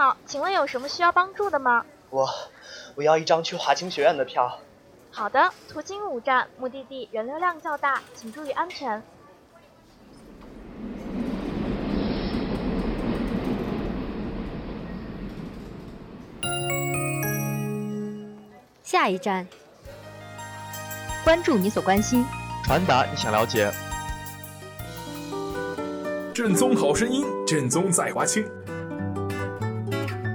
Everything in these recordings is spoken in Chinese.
好，请问有什么需要帮助的吗？我，我要一张去华清学院的票。好的，途经五站，目的地人流量较大，请注意安全。下一站，关注你所关心，传达你想了解。正宗好声音，正宗在华清。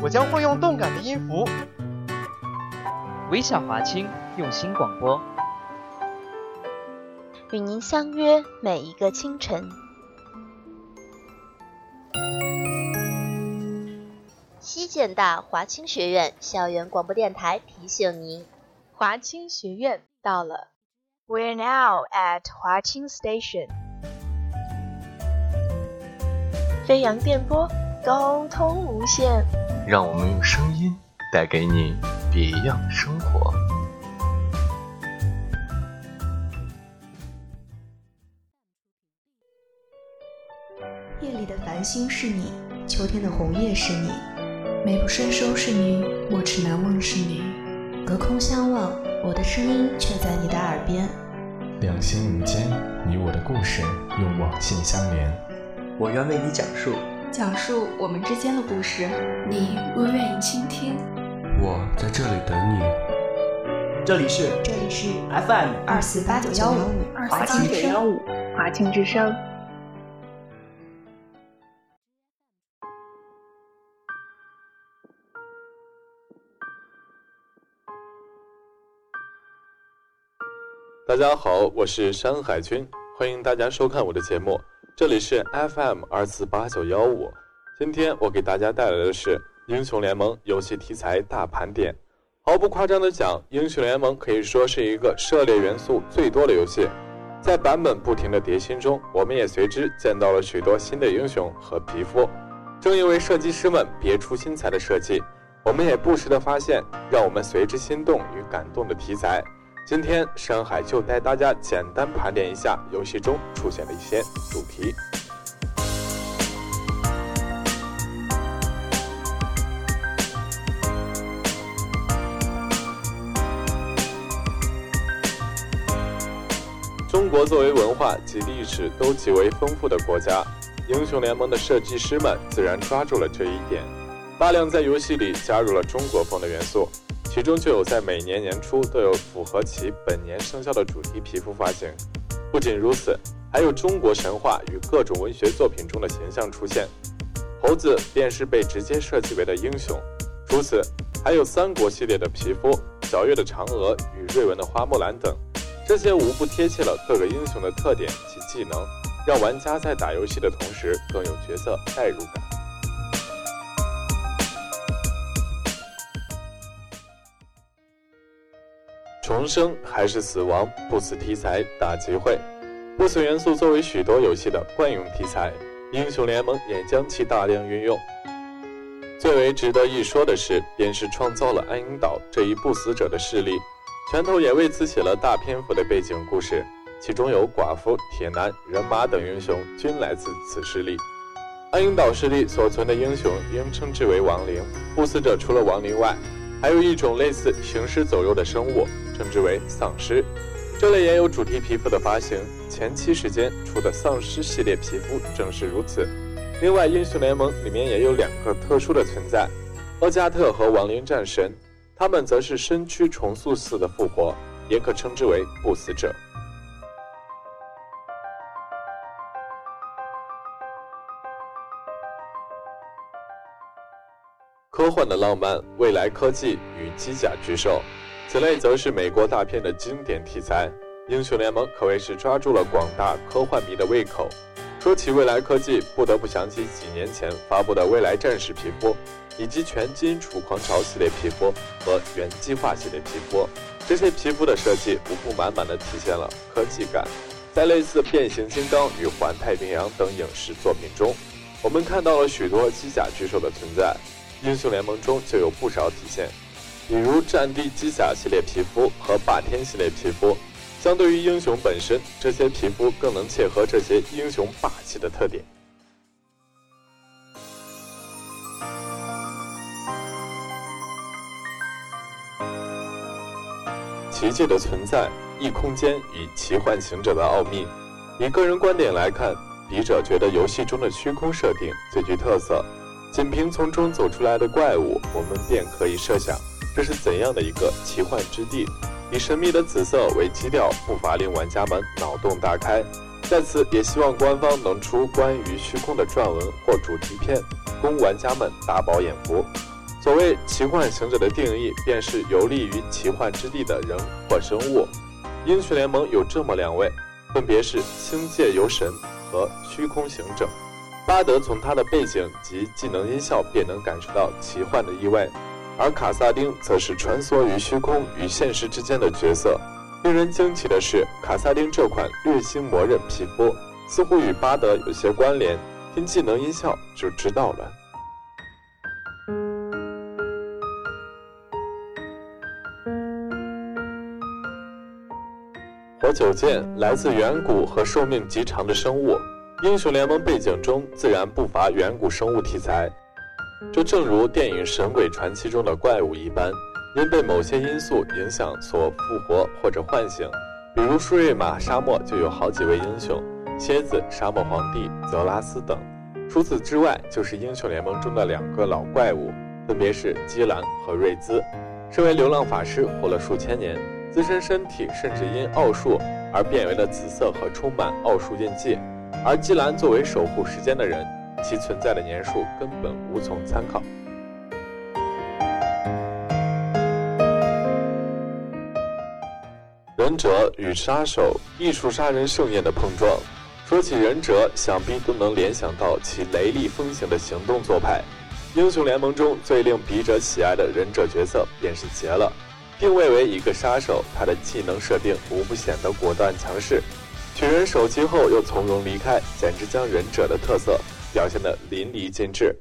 我将会用动感的音符，微笑华清，用心广播，与您相约每一个清晨。西建大华清学院校园广播电台提醒您，华清学院到了。We're now at 华清 Station。飞扬电波，沟通无限。让我们用声音带给你别样生活。夜里的繁星是你，秋天的红叶是你。美不胜收是你，莫齿难忘是你，隔空相望，我的声音却在你的耳边。两心无间，你我的故事用网线相连。我愿为你讲述，讲述我们之间的故事，你若愿意倾听，我在这里等你。这里是这里是 FM 二四八九幺五华清九幺五华清之声。大家好，我是山海军，欢迎大家收看我的节目。这里是 FM 二四八九幺五。今天我给大家带来的是《英雄联盟》游戏题材大盘点。毫不夸张的讲，《英雄联盟》可以说是一个涉猎元素最多的游戏。在版本不停的迭新中，我们也随之见到了许多新的英雄和皮肤。正因为设计师们别出心裁的设计，我们也不时的发现让我们随之心动与感动的题材。今天山海就带大家简单盘点一下游戏中出现的一些主题。中国作为文化及历史都极为丰富的国家，英雄联盟的设计师们自然抓住了这一点，大量在游戏里加入了中国风的元素。其中就有在每年年初都有符合其本年生肖的主题皮肤发行。不仅如此，还有中国神话与各种文学作品中的形象出现。猴子便是被直接设计为的英雄。除此，还有三国系列的皮肤、皎月的嫦娥与瑞文的花木兰等，这些无不贴切了各个英雄的特点及技能，让玩家在打游戏的同时更有角色代入感。重生还是死亡？不死题材大集会，不死元素作为许多游戏的惯用题材，英雄联盟也将其大量运用。最为值得一说的是，便是创造了暗影岛这一不死者的势力，拳头也为此写了大篇幅的背景故事，其中有寡妇、铁男、人马等英雄均来自此势力。暗影岛势力所存的英雄应称之为亡灵，不死者除了亡灵外，还有一种类似行尸走肉的生物。称之为丧尸，这类也有主题皮肤的发行。前期时间出的丧尸系列皮肤正是如此。另外，英雄联盟里面也有两个特殊的存在：厄加特和亡灵战神，他们则是身躯重塑似的复活，也可称之为不死者。科幻的浪漫，未来科技与机甲巨兽。此类则是美国大片的经典题材，《英雄联盟》可谓是抓住了广大科幻迷的胃口。说起未来科技，不得不想起几年前发布的未来战士皮肤，以及全金属狂潮系列皮肤和原计划系列皮肤。这些皮肤的设计无不满满的体现了科技感。在类似《变形金刚》与《环太平洋》等影视作品中，我们看到了许多机甲巨兽的存在，《英雄联盟》中就有不少体现。比如战地机甲系列皮肤和霸天系列皮肤。相对于英雄本身这些皮肤更能切合这些英雄霸气的特点。奇迹的存在异空间与奇幻行者的奥秘。以个人观点来看笔者觉得游戏中的虚空设定最具特色。仅凭从中走出来的怪物我们便可以设想这是怎样的一个奇幻之地。以神秘的紫色为基调，不乏令玩家们脑洞大开。在此，也希望官方能出关于虚空的撰文或主题片，供玩家们大饱眼福。所谓奇幻行者的定义，便是游历于奇幻之地的人或生物。英雄联盟有这么两位，分别是星界游神和虚空行者。巴德从他的背景及技能音效便能感受到奇幻的意味，而卡萨丁则是穿梭于虚空与现实之间的角色。令人惊奇的是，卡萨丁这款略星魔刃皮肤似乎与巴德有些关联，听技能音效就知道了。火九剑来自远古和寿命极长的生物，英雄联盟背景中自然不乏远古生物题材。就正如电影《神鬼传奇》中的怪物一般。因被某些因素影响所复活或者唤醒，比如舒瑞玛沙漠就有好几位英雄，蝎子、沙漠皇帝、泽拉斯等。除此之外，就是英雄联盟中的两个老怪物，分别是基兰和瑞兹。身为流浪法师，活了数千年，自身身体甚至因奥数而变为了紫色和充满奥数印记。而基兰作为守护时间的人，其存在的年数根本无从参考。忍者与杀手，艺术杀人盛宴的碰撞。说起忍者，想必都能联想到其雷厉风行的行动做派。英雄联盟中最令笔者喜爱的忍者角色便是杰了。定位为一个杀手，他的技能设定无不显得果断强势。取人首级后又从容离开，简直将忍者的特色表现得淋漓尽致。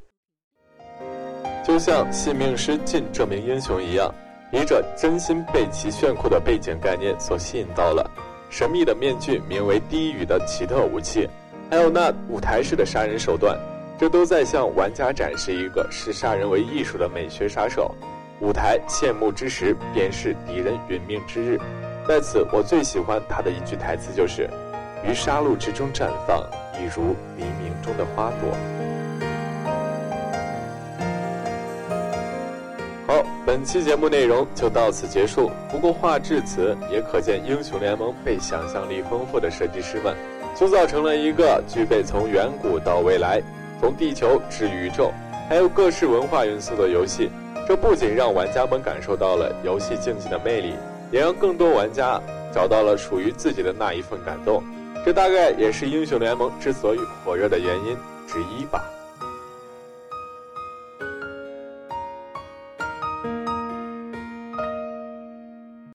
就像信命师进这名英雄一样。笔者真心被其炫酷的背景概念所吸引到了，神秘的面具名为低语的奇特武器，还有那舞台式的杀人手段，这都在向玩家展示一个视杀人为艺术的美学杀手。舞台谢幕之时，便是敌人殒命之日。在此，我最喜欢他的一句台词就是：“于杀戮之中绽放，一如黎明中的花朵。”好本期节目内容就到此结束。不过话至此，也可见英雄联盟被想象力丰富的设计师们塑造成了一个具备从远古到未来、从地球至宇宙，还有各式文化元素的游戏。这不仅让玩家们感受到了游戏竞技的魅力，也让更多玩家找到了属于自己的那一份感动。这大概也是英雄联盟之所以火热的原因之一吧。